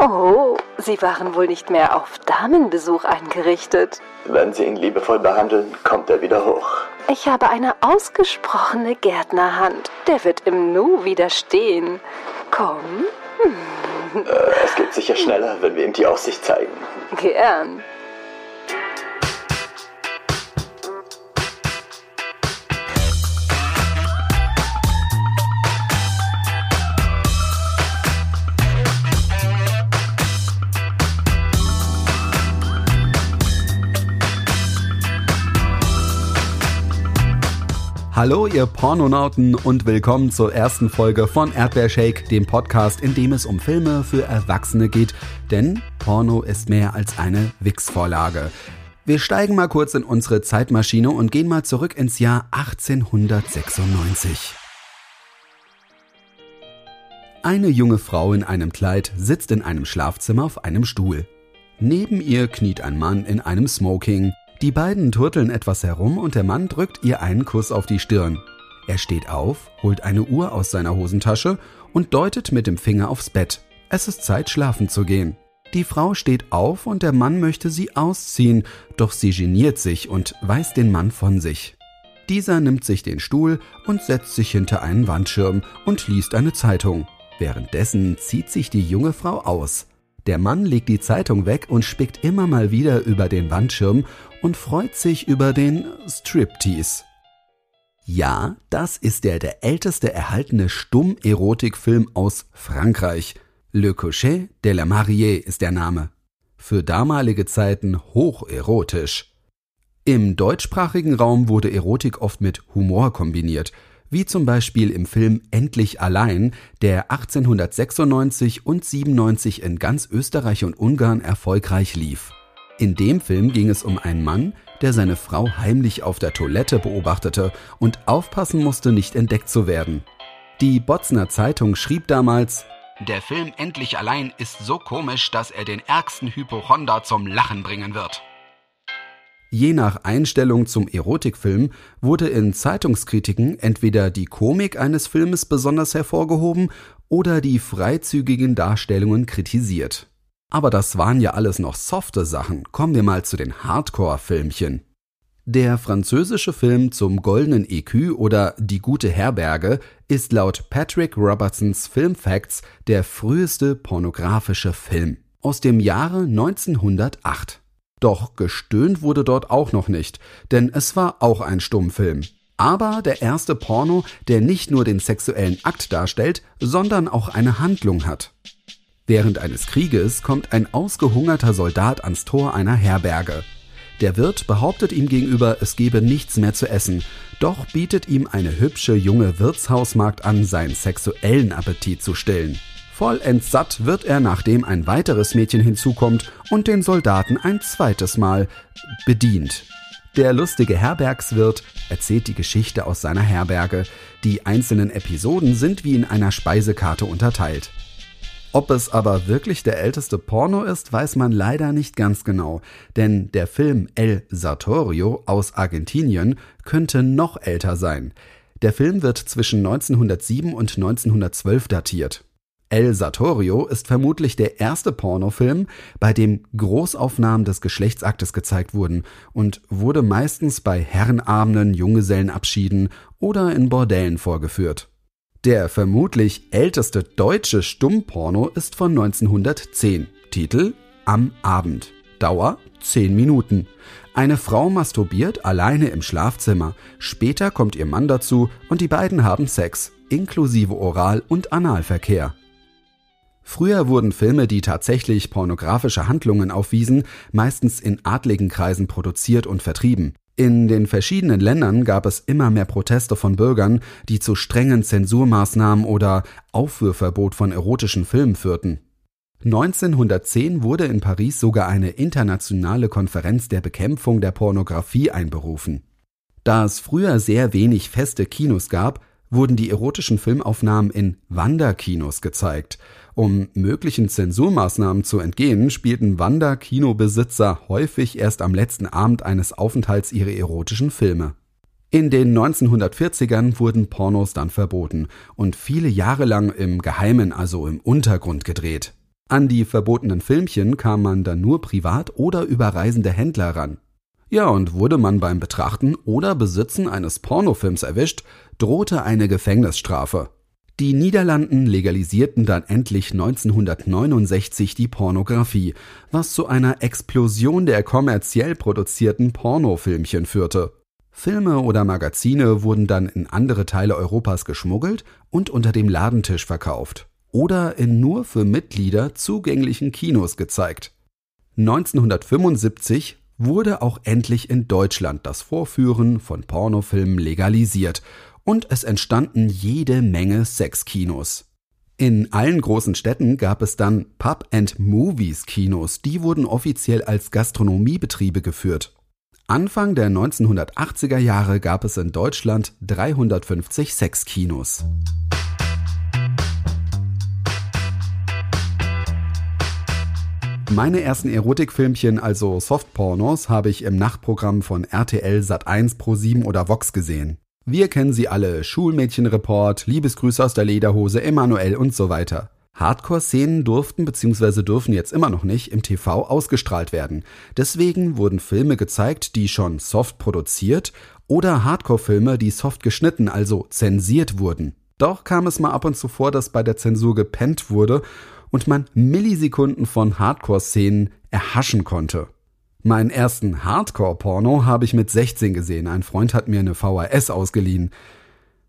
Oh, Sie waren wohl nicht mehr auf Damenbesuch eingerichtet. Wenn Sie ihn liebevoll behandeln, kommt er wieder hoch. Ich habe eine ausgesprochene Gärtnerhand. Der wird im Nu widerstehen. Komm. Äh, es geht sicher schneller, wenn wir ihm die Aussicht zeigen. Gern. Hallo ihr Pornonauten und willkommen zur ersten Folge von Erdbeershake, dem Podcast, in dem es um Filme für Erwachsene geht, denn Porno ist mehr als eine Wix-Vorlage. Wir steigen mal kurz in unsere Zeitmaschine und gehen mal zurück ins Jahr 1896. Eine junge Frau in einem Kleid sitzt in einem Schlafzimmer auf einem Stuhl. Neben ihr kniet ein Mann in einem Smoking. Die beiden turteln etwas herum und der Mann drückt ihr einen Kuss auf die Stirn. Er steht auf, holt eine Uhr aus seiner Hosentasche und deutet mit dem Finger aufs Bett. Es ist Zeit, schlafen zu gehen. Die Frau steht auf und der Mann möchte sie ausziehen, doch sie geniert sich und weist den Mann von sich. Dieser nimmt sich den Stuhl und setzt sich hinter einen Wandschirm und liest eine Zeitung. Währenddessen zieht sich die junge Frau aus. Der Mann legt die Zeitung weg und spickt immer mal wieder über den Wandschirm und freut sich über den Striptease. Ja, das ist der der älteste erhaltene Stumm-Erotikfilm aus Frankreich. Le Coucher de la Mariée ist der Name. Für damalige Zeiten hocherotisch. Im deutschsprachigen Raum wurde Erotik oft mit Humor kombiniert – wie zum Beispiel im Film Endlich allein, der 1896 und 97 in ganz Österreich und Ungarn erfolgreich lief. In dem Film ging es um einen Mann, der seine Frau heimlich auf der Toilette beobachtete und aufpassen musste, nicht entdeckt zu werden. Die Botzner Zeitung schrieb damals, der Film Endlich allein ist so komisch, dass er den ärgsten Hypochonder zum Lachen bringen wird. Je nach Einstellung zum Erotikfilm wurde in Zeitungskritiken entweder die Komik eines Filmes besonders hervorgehoben oder die freizügigen Darstellungen kritisiert. Aber das waren ja alles noch softe Sachen. Kommen wir mal zu den Hardcore-Filmchen. Der französische Film zum Goldenen EQ oder Die gute Herberge ist laut Patrick Robertsons Film Facts der früheste pornografische Film aus dem Jahre 1908. Doch gestöhnt wurde dort auch noch nicht, denn es war auch ein Stummfilm. Aber der erste Porno, der nicht nur den sexuellen Akt darstellt, sondern auch eine Handlung hat. Während eines Krieges kommt ein ausgehungerter Soldat ans Tor einer Herberge. Der Wirt behauptet ihm gegenüber, es gebe nichts mehr zu essen, doch bietet ihm eine hübsche junge Wirtshausmagd an, seinen sexuellen Appetit zu stillen. Vollends satt wird er, nachdem ein weiteres Mädchen hinzukommt und den Soldaten ein zweites Mal bedient. Der lustige Herbergswirt erzählt die Geschichte aus seiner Herberge. Die einzelnen Episoden sind wie in einer Speisekarte unterteilt. Ob es aber wirklich der älteste Porno ist, weiß man leider nicht ganz genau, denn der Film El Sartorio aus Argentinien könnte noch älter sein. Der Film wird zwischen 1907 und 1912 datiert. El Satorio ist vermutlich der erste Pornofilm, bei dem Großaufnahmen des Geschlechtsaktes gezeigt wurden und wurde meistens bei Herrenabenden, Junggesellenabschieden oder in Bordellen vorgeführt. Der vermutlich älteste deutsche Stummporno ist von 1910. Titel Am Abend. Dauer 10 Minuten. Eine Frau masturbiert alleine im Schlafzimmer. Später kommt ihr Mann dazu und die beiden haben Sex, inklusive Oral- und Analverkehr. Früher wurden Filme, die tatsächlich pornografische Handlungen aufwiesen, meistens in adligen Kreisen produziert und vertrieben. In den verschiedenen Ländern gab es immer mehr Proteste von Bürgern, die zu strengen Zensurmaßnahmen oder Aufführverbot von erotischen Filmen führten. 1910 wurde in Paris sogar eine internationale Konferenz der Bekämpfung der Pornografie einberufen. Da es früher sehr wenig feste Kinos gab, wurden die erotischen Filmaufnahmen in Wanderkinos gezeigt. Um möglichen Zensurmaßnahmen zu entgehen, spielten Wanderkinobesitzer häufig erst am letzten Abend eines Aufenthalts ihre erotischen Filme. In den 1940ern wurden Pornos dann verboten und viele Jahre lang im Geheimen, also im Untergrund gedreht. An die verbotenen Filmchen kam man dann nur privat oder über reisende Händler ran. Ja, und wurde man beim Betrachten oder Besitzen eines Pornofilms erwischt, drohte eine Gefängnisstrafe. Die Niederlanden legalisierten dann endlich 1969 die Pornografie, was zu einer Explosion der kommerziell produzierten Pornofilmchen führte. Filme oder Magazine wurden dann in andere Teile Europas geschmuggelt und unter dem Ladentisch verkauft oder in nur für Mitglieder zugänglichen Kinos gezeigt. 1975 wurde auch endlich in Deutschland das Vorführen von Pornofilmen legalisiert und es entstanden jede Menge Sexkinos. In allen großen Städten gab es dann Pub and Movies Kinos, die wurden offiziell als Gastronomiebetriebe geführt. Anfang der 1980er Jahre gab es in Deutschland 350 Sexkinos. Meine ersten Erotikfilmchen, also Softpornos, habe ich im Nachtprogramm von RTL Sat1 Pro7 oder Vox gesehen. Wir kennen sie alle: Schulmädchenreport, Liebesgrüße aus der Lederhose, Emanuel und so weiter. Hardcore-Szenen durften bzw. dürfen jetzt immer noch nicht im TV ausgestrahlt werden. Deswegen wurden Filme gezeigt, die schon soft produziert oder Hardcore-Filme, die soft geschnitten, also zensiert wurden. Doch kam es mal ab und zu vor, dass bei der Zensur gepennt wurde und man Millisekunden von Hardcore-Szenen erhaschen konnte. Meinen ersten Hardcore-Porno habe ich mit 16 gesehen. Ein Freund hat mir eine VHS ausgeliehen.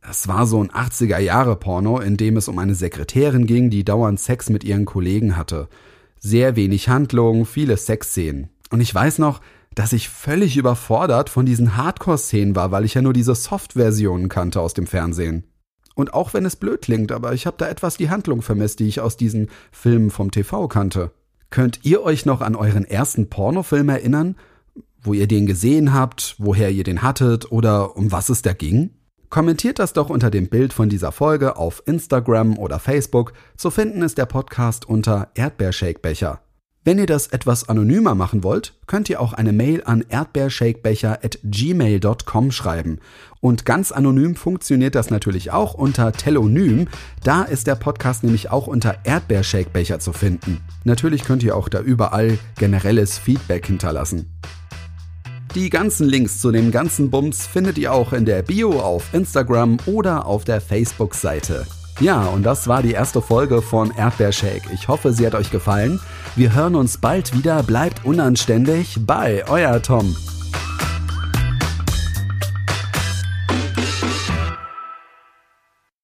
Das war so ein 80er-Jahre-Porno, in dem es um eine Sekretärin ging, die dauernd Sex mit ihren Kollegen hatte. Sehr wenig Handlung, viele Sexszenen. Und ich weiß noch, dass ich völlig überfordert von diesen Hardcore-Szenen war, weil ich ja nur diese Soft-Versionen kannte aus dem Fernsehen. Und auch wenn es blöd klingt, aber ich habe da etwas die Handlung vermisst, die ich aus diesen Filmen vom TV kannte. Könnt ihr euch noch an euren ersten Pornofilm erinnern? Wo ihr den gesehen habt, woher ihr den hattet oder um was es da ging? Kommentiert das doch unter dem Bild von dieser Folge auf Instagram oder Facebook. Zu finden ist der Podcast unter Erdbeershakebecher. Wenn ihr das etwas anonymer machen wollt, könnt ihr auch eine Mail an erdbeershakebecher@gmail.com schreiben. Und ganz anonym funktioniert das natürlich auch unter Telonym. Da ist der Podcast nämlich auch unter Erdbeershakebecher zu finden. Natürlich könnt ihr auch da überall generelles Feedback hinterlassen. Die ganzen Links zu dem ganzen Bums findet ihr auch in der Bio auf Instagram oder auf der Facebook-Seite. Ja, und das war die erste Folge von Erdbeershake. Ich hoffe, sie hat euch gefallen. Wir hören uns bald wieder. Bleibt unanständig. Bye, euer Tom.